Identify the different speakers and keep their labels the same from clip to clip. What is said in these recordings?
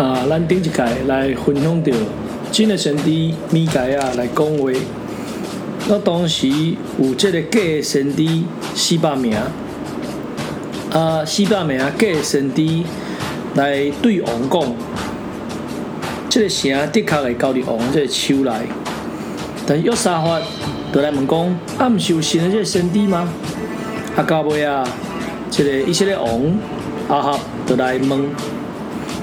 Speaker 1: 啊，咱顶一届来分享到真的神帝米盖啊来讲话。那当时有这个假的神帝四百名，啊，四百名假的神帝来对王讲，这个城的确会交伫王这个手内。但约沙法就来问讲，啊，毋是有神的这个神帝吗？啊，到尾啊，这个以色列王阿哈就来问，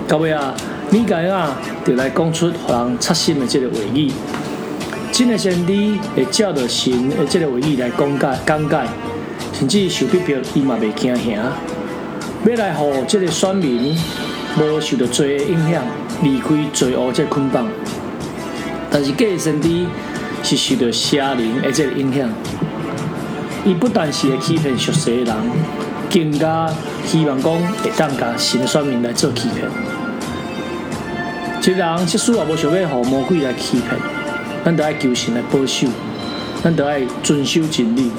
Speaker 1: 到尾啊，米盖啊就来讲出互人插心的这个话语。真的先帝会照着神的这个话语来讲解讲解，甚至受逼迫伊嘛袂惊吓，要来互这个选民无受到罪的影响，离开罪恶这捆绑。但是假的先帝是受到邪灵的这个影响。伊不但是会欺骗熟悉的人，更加希望讲会当甲新的选民来做欺骗。一个人即使也无想要互魔鬼来欺骗，咱都爱求神来保守，咱都爱遵守真理。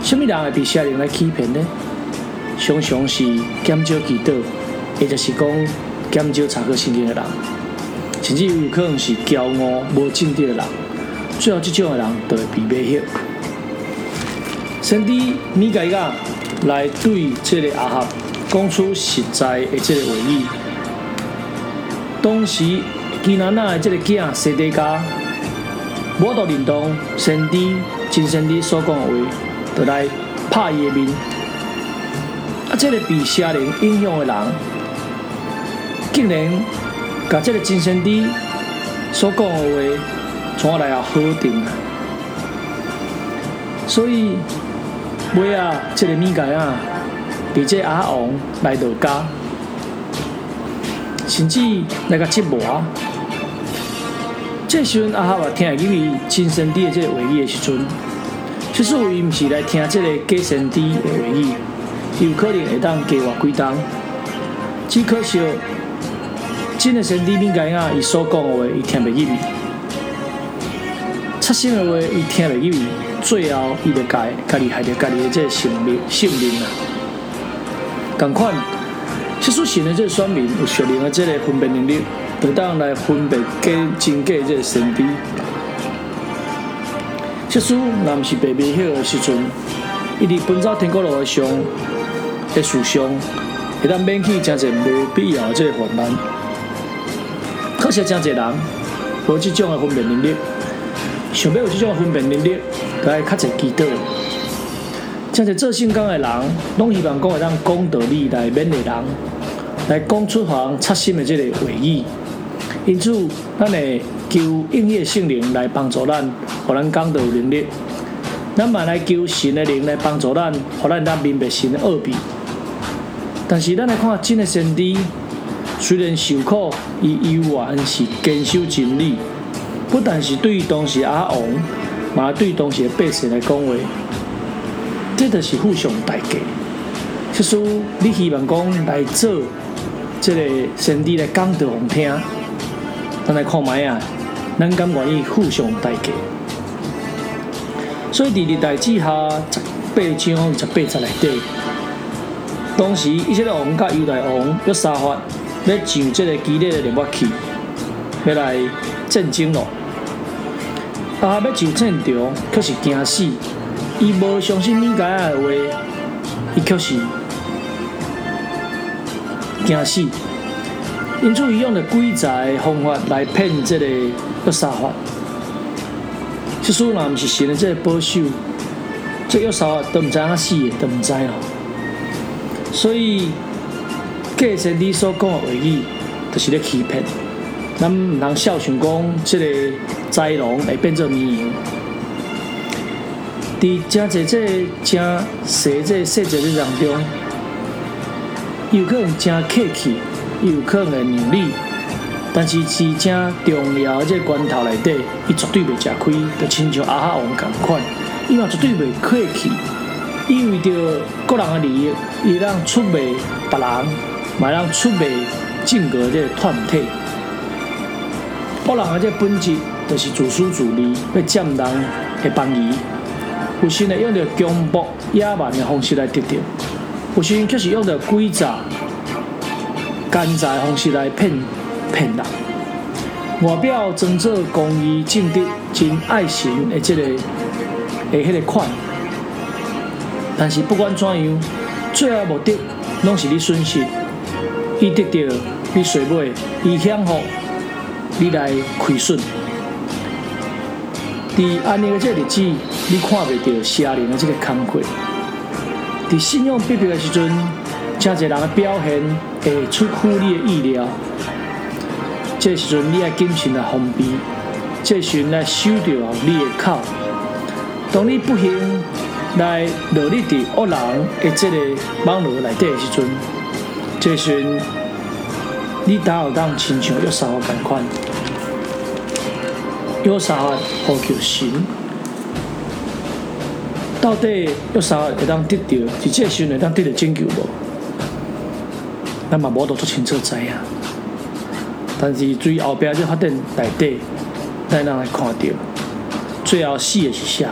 Speaker 1: 什么人会被邪灵来欺骗呢？常常是减少祈祷，或者是讲减少查考圣经的人，甚至有可能是骄傲无正直的人。最后，这种的人都会被灭掉。神帝米盖亚来对这个阿合讲出实在的这个话语。当时基南那的这个囝西底家，我都认同神帝真神帝所讲的话，就来拍伊的面。啊，这个被邪灵影响的人，竟然把这个真神帝所讲的话，传来要核定啊。所以。尾啊，这个米盖啊，比这阿王来到家，甚至来个折磨。这时阵阿哈话听入去真神帝的这个话语的时阵，其实伊毋是来听这个假神帝的话语，有可能会当加我几档。只可惜，真的神帝米盖啊，伊所讲的话，伊听袂入去；，出心的话，伊听袂入去。最后，伊就家家己害着家己的这个性命性命啊！共款，其实神的这个选民有熟练的这个分辨能力，就当来分辨假真假这个神帝。其实，若毋是被迷惑的时阵，一直奔走天国路上的树上，会当免去真侪无必要的这个烦难。可惜真侪人无这种的分辨能力，想要有这种分辨能力。该较侪祈祷，真侪做信工的人，拢希望讲会当讲道理来勉励人，来讲出行插心的这个话语。因此，咱会求应业圣灵来帮助咱，互咱讲道能力。咱嘛来求神的灵来帮助咱，互咱咱明白神的奥秘。但是，咱来看真的神帝，虽然受苦，伊依然是坚守真理。不但是对当时阿王。嘛，对当时的百姓来讲话，这就是付上代价。其实你希望讲来做这个神帝来讲得好听，咱来看卖啊，咱敢愿意付上代价？所以第二代志下十八章十八十来底，当时一些王甲犹大王约沙法要上这个激烈的烈火器，要来震惊咯。啊要上战场，可是惊死。伊无相信米盖的话，伊却是惊死。因此，伊用了诡诈方法来骗这个约沙法。即使若毋是神的这个保守，这约沙法都毋知影死的，都毋知哦。所以，假神你所讲的话语，就是咧欺骗。咱毋通笑想讲，即个豺狼会变做绵羊。伫真侪这真细这细节的当中，有可能真客气，有可能会扭力，但是是真重要这关头内底，伊绝对袂吃亏，就亲像阿哈王共款，伊嘛绝对袂客气，意味着个人的利益，伊让出卖别人，嘛让出卖整个这团体。个人的这本质就是自私自利，要占人的便宜。有时呢用着强迫野蛮的方式来得到；有时却是用着诡诈奸诈方式来骗骗人。外表装作公义正直、真爱心的这个的迄个款，但是不管怎样，最后目的拢是你损失，伊得到你衰尾，伊享福，你来亏损。伫安尼个这日子，你看袂到邪灵的这个工课。伫信用逼迫的时阵，真侪人的表现会出乎你的意料。这时阵你爱谨慎来封闭，这时阵来守住你的口。当你不幸来落入伫恶人的这个网络内底的时阵，这时阵你打有当亲像约沙法共款，约沙法呼求神，到底约沙会当得到，是这时阵会当得到拯救无？咱嘛无多做清楚知影。但是最后边这发展内底，咱人来看到，最后死的是啥？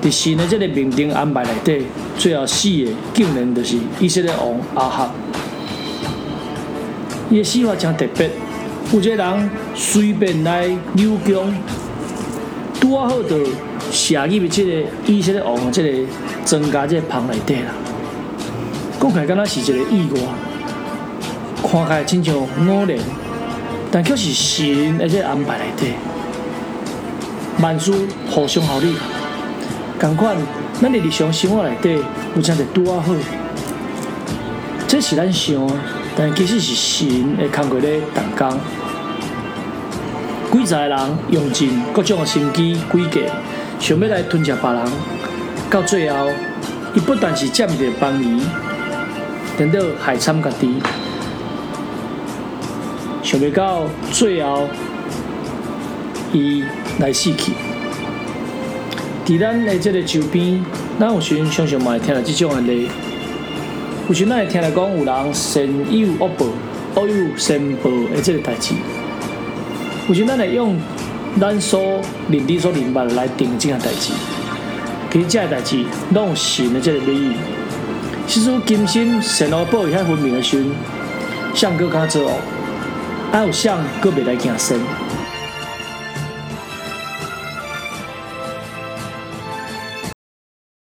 Speaker 1: 伫神的这个命定安排内底，最后死的竟然就是以色列王阿哈。伊的死法真特别，有个人随便来扭弓，拄啊好就射入这个以色列王这个增加这个棚内底啦。讲起来，敢若是一个意外。看起来亲像偶然，但却是神而且安排来的。万事互相效力，同款咱的日常生活内底有真侪拄啊好，这是咱想，但其实是神会工过咧动工。几个人用尽各种的心机诡计，想要来吞食别人，到最后，伊不但是占着便宜，连到害惨家己。想袂到最后，伊来死去。伫咱的这个周边，咱有时常常嘛会听到这种案例。有时咱会听到讲有人善有恶报，恶有善报的这个代志。有时咱来用咱所认知、所明白来定这项代志。其实这个代志拢有神的这个美意。其实今生善恶报分明的时阵，像哥敢做哦。还有想，个别来行神。